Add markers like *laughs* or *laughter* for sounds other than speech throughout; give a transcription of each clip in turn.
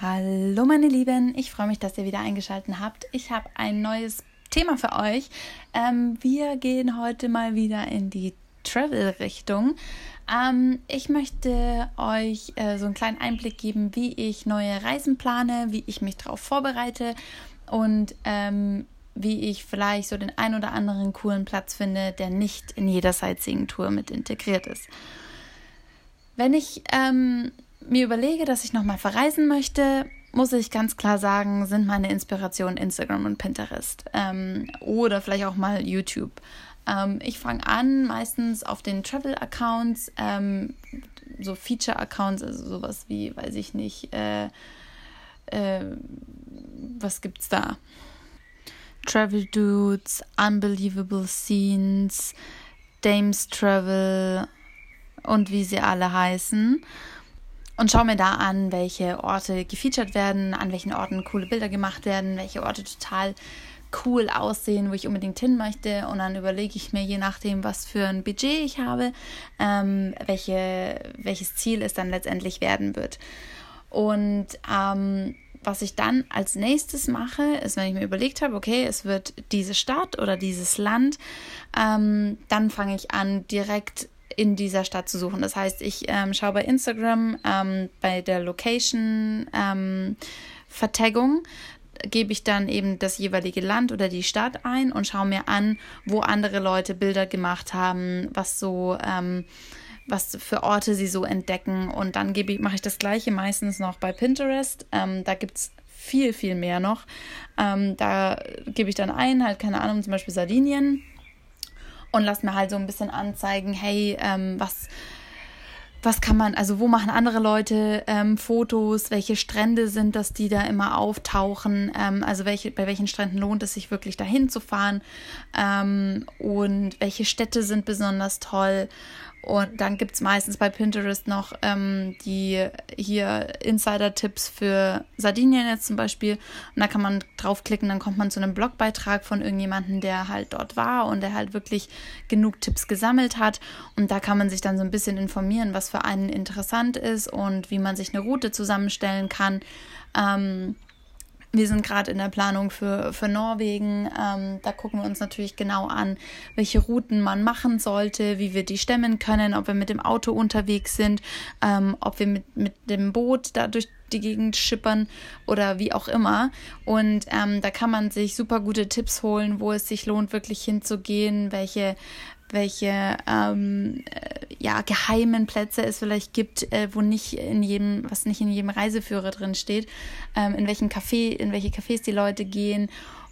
Hallo meine Lieben, ich freue mich, dass ihr wieder eingeschaltet habt. Ich habe ein neues Thema für euch. Ähm, wir gehen heute mal wieder in die Travel-Richtung. Ähm, ich möchte euch äh, so einen kleinen Einblick geben, wie ich neue Reisen plane, wie ich mich darauf vorbereite und ähm, wie ich vielleicht so den ein oder anderen coolen Platz finde, der nicht in jeder Sightseeing-Tour mit integriert ist. Wenn ich ähm, mir überlege, dass ich nochmal verreisen möchte, muss ich ganz klar sagen, sind meine Inspirationen Instagram und Pinterest ähm, oder vielleicht auch mal YouTube. Ähm, ich fange an meistens auf den Travel-Accounts, ähm, so Feature-Accounts, also sowas wie, weiß ich nicht, äh, äh, was gibt's da? Travel Dudes, Unbelievable Scenes, Dames Travel und wie sie alle heißen und schaue mir da an, welche Orte gefeatured werden, an welchen Orten coole Bilder gemacht werden, welche Orte total cool aussehen, wo ich unbedingt hin möchte. Und dann überlege ich mir, je nachdem, was für ein Budget ich habe, ähm, welche, welches Ziel es dann letztendlich werden wird. Und ähm, was ich dann als nächstes mache, ist, wenn ich mir überlegt habe, okay, es wird diese Stadt oder dieses Land, ähm, dann fange ich an, direkt in dieser Stadt zu suchen. Das heißt, ich ähm, schaue bei Instagram ähm, bei der Location ähm, gebe ich dann eben das jeweilige Land oder die Stadt ein und schaue mir an, wo andere Leute Bilder gemacht haben, was so ähm, was für Orte sie so entdecken. Und dann gebe mache ich das gleiche meistens noch bei Pinterest. Ähm, da gibt es viel, viel mehr noch. Ähm, da gebe ich dann ein, halt, keine Ahnung, zum Beispiel Sardinien und lass mir halt so ein bisschen anzeigen, hey, ähm, was, was kann man, also wo machen andere Leute ähm, Fotos, welche Strände sind das, die da immer auftauchen, ähm, also welche, bei welchen Stränden lohnt es sich wirklich dahin zu fahren? Ähm, und welche Städte sind besonders toll und dann gibt es meistens bei Pinterest noch ähm, die hier Insider-Tipps für Sardinien jetzt zum Beispiel. Und da kann man draufklicken, dann kommt man zu einem Blogbeitrag von irgendjemandem, der halt dort war und der halt wirklich genug Tipps gesammelt hat. Und da kann man sich dann so ein bisschen informieren, was für einen interessant ist und wie man sich eine Route zusammenstellen kann. Ähm, wir sind gerade in der Planung für, für Norwegen. Ähm, da gucken wir uns natürlich genau an, welche Routen man machen sollte, wie wir die stemmen können, ob wir mit dem Auto unterwegs sind, ähm, ob wir mit, mit dem Boot da durch die Gegend schippern oder wie auch immer. Und ähm, da kann man sich super gute Tipps holen, wo es sich lohnt, wirklich hinzugehen, welche welche ähm, äh, ja, geheimen Plätze es vielleicht gibt, äh, wo nicht in jedem, was nicht in jedem Reiseführer drin steht, ähm, in welchen Café, in welche Cafés die Leute gehen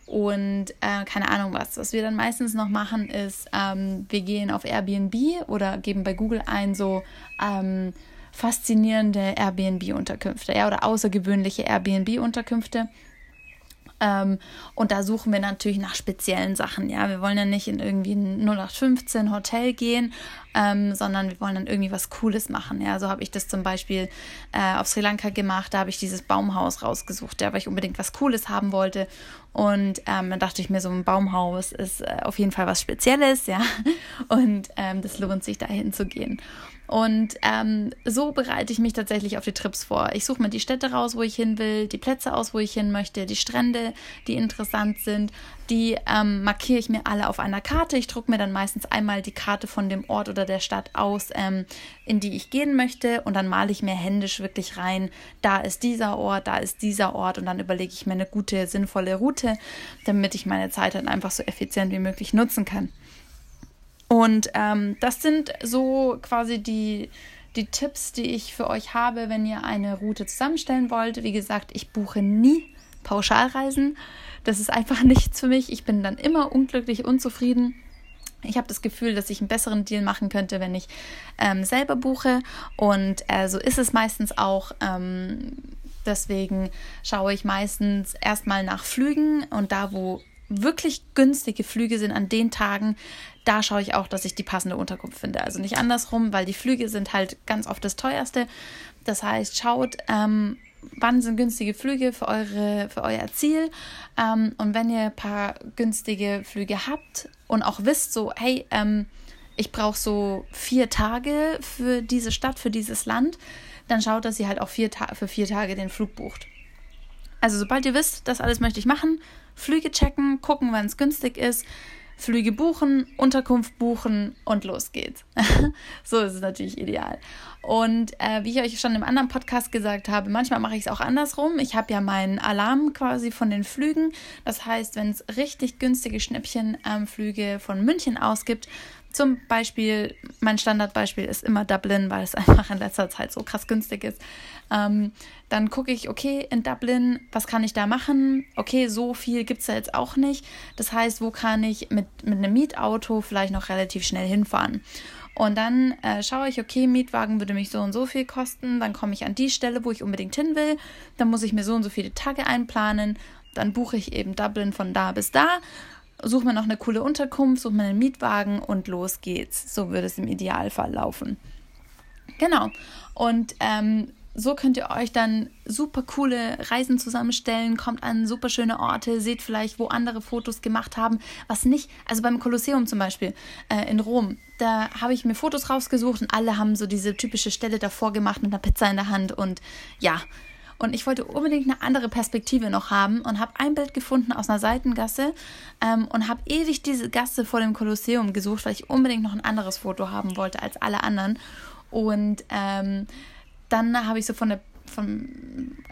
und äh, keine Ahnung was. Was wir dann meistens noch machen, ist, ähm, wir gehen auf Airbnb oder geben bei Google ein so ähm, faszinierende Airbnb-Unterkünfte, ja, oder außergewöhnliche Airbnb-Unterkünfte ähm, und da suchen wir natürlich nach speziellen Sachen. Ja, wir wollen ja nicht in irgendwie ein 0815 Hotel gehen, ähm, sondern wir wollen dann irgendwie was Cooles machen. Ja, so habe ich das zum Beispiel äh, auf Sri Lanka gemacht. Da habe ich dieses Baumhaus rausgesucht, ja, weil ich unbedingt was Cooles haben wollte. Und ähm, dann dachte ich mir, so ein Baumhaus ist äh, auf jeden Fall was Spezielles, ja. *laughs* Und ähm, das lohnt sich, dahin zu gehen. Und ähm, so bereite ich mich tatsächlich auf die Trips vor. Ich suche mir die Städte raus, wo ich hin will, die Plätze aus, wo ich hin möchte, die Strände, die interessant sind. Die ähm, markiere ich mir alle auf einer Karte. Ich drucke mir dann meistens einmal die Karte von dem Ort oder der Stadt aus, ähm, in die ich gehen möchte. Und dann male ich mir händisch wirklich rein, da ist dieser Ort, da ist dieser Ort. Und dann überlege ich mir eine gute, sinnvolle Route, damit ich meine Zeit dann einfach so effizient wie möglich nutzen kann. Und ähm, das sind so quasi die, die Tipps, die ich für euch habe, wenn ihr eine Route zusammenstellen wollt. Wie gesagt, ich buche nie Pauschalreisen. Das ist einfach *laughs* nichts für mich. Ich bin dann immer unglücklich, unzufrieden. Ich habe das Gefühl, dass ich einen besseren Deal machen könnte, wenn ich ähm, selber buche. Und äh, so ist es meistens auch. Ähm, deswegen schaue ich meistens erstmal nach Flügen und da, wo wirklich günstige Flüge sind an den Tagen, da schaue ich auch, dass ich die passende Unterkunft finde. Also nicht andersrum, weil die Flüge sind halt ganz oft das teuerste. Das heißt, schaut, ähm, wann sind günstige Flüge für, eure, für euer Ziel. Ähm, und wenn ihr ein paar günstige Flüge habt und auch wisst, so, hey, ähm, ich brauche so vier Tage für diese Stadt, für dieses Land, dann schaut, dass ihr halt auch vier für vier Tage den Flug bucht. Also sobald ihr wisst, das alles möchte ich machen, Flüge checken, gucken, wann es günstig ist, Flüge buchen, Unterkunft buchen und los geht's. *laughs* so ist es natürlich ideal. Und äh, wie ich euch schon im anderen Podcast gesagt habe, manchmal mache ich es auch andersrum. Ich habe ja meinen Alarm quasi von den Flügen. Das heißt, wenn es richtig günstige Schnäppchenflüge ähm, von München ausgibt, zum Beispiel, mein Standardbeispiel ist immer Dublin, weil es *laughs* einfach in letzter Zeit so krass günstig ist. Ähm, dann gucke ich, okay, in Dublin, was kann ich da machen? Okay, so viel gibt es da jetzt auch nicht. Das heißt, wo kann ich mit, mit einem Mietauto vielleicht noch relativ schnell hinfahren? Und dann äh, schaue ich, okay, Mietwagen würde mich so und so viel kosten. Dann komme ich an die Stelle, wo ich unbedingt hin will. Dann muss ich mir so und so viele Tage einplanen. Dann buche ich eben Dublin von da bis da such mir noch eine coole Unterkunft, such mir einen Mietwagen und los geht's. So würde es im Idealfall laufen. Genau. Und ähm, so könnt ihr euch dann super coole Reisen zusammenstellen, kommt an super schöne Orte, seht vielleicht, wo andere Fotos gemacht haben, was nicht, also beim Kolosseum zum Beispiel äh, in Rom, da habe ich mir Fotos rausgesucht und alle haben so diese typische Stelle davor gemacht mit einer Pizza in der Hand und ja, und ich wollte unbedingt eine andere Perspektive noch haben und habe ein Bild gefunden aus einer Seitengasse ähm, und habe ewig diese Gasse vor dem Kolosseum gesucht, weil ich unbedingt noch ein anderes Foto haben wollte als alle anderen. Und ähm, dann habe ich so von der vom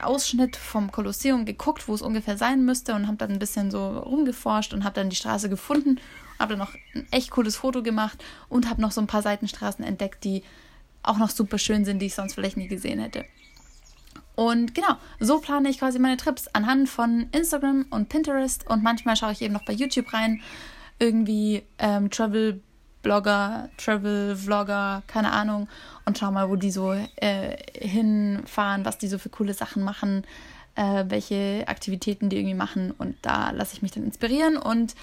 Ausschnitt vom Kolosseum geguckt, wo es ungefähr sein müsste und habe dann ein bisschen so rumgeforscht und habe dann die Straße gefunden, habe dann noch ein echt cooles Foto gemacht und habe noch so ein paar Seitenstraßen entdeckt, die auch noch super schön sind, die ich sonst vielleicht nie gesehen hätte. Und genau, so plane ich quasi meine Trips anhand von Instagram und Pinterest und manchmal schaue ich eben noch bei YouTube rein, irgendwie ähm, Travel Blogger, Travel Vlogger, keine Ahnung, und schau mal, wo die so äh, hinfahren, was die so für coole Sachen machen, äh, welche Aktivitäten die irgendwie machen und da lasse ich mich dann inspirieren und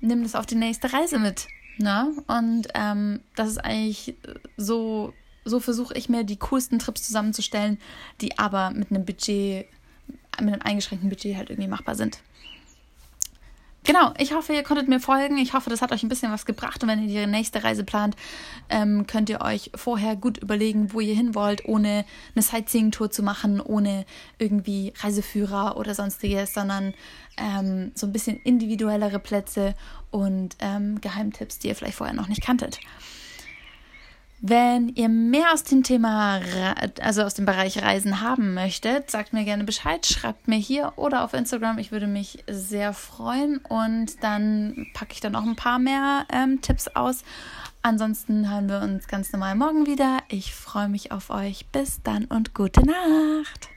nehme das auf die nächste Reise mit. Ne? Und ähm, das ist eigentlich so so versuche ich mir die coolsten Trips zusammenzustellen, die aber mit einem Budget, mit einem eingeschränkten Budget halt irgendwie machbar sind. Genau, ich hoffe, ihr konntet mir folgen. Ich hoffe, das hat euch ein bisschen was gebracht. Und wenn ihr die nächste Reise plant, ähm, könnt ihr euch vorher gut überlegen, wo ihr hin wollt, ohne eine Sightseeing-Tour zu machen, ohne irgendwie Reiseführer oder sonstiges, sondern ähm, so ein bisschen individuellere Plätze und ähm, Geheimtipps, die ihr vielleicht vorher noch nicht kanntet. Wenn ihr mehr aus dem Thema, also aus dem Bereich Reisen haben möchtet, sagt mir gerne Bescheid, schreibt mir hier oder auf Instagram. Ich würde mich sehr freuen und dann packe ich dann auch ein paar mehr ähm, Tipps aus. Ansonsten hören wir uns ganz normal morgen wieder. Ich freue mich auf euch. Bis dann und gute Nacht.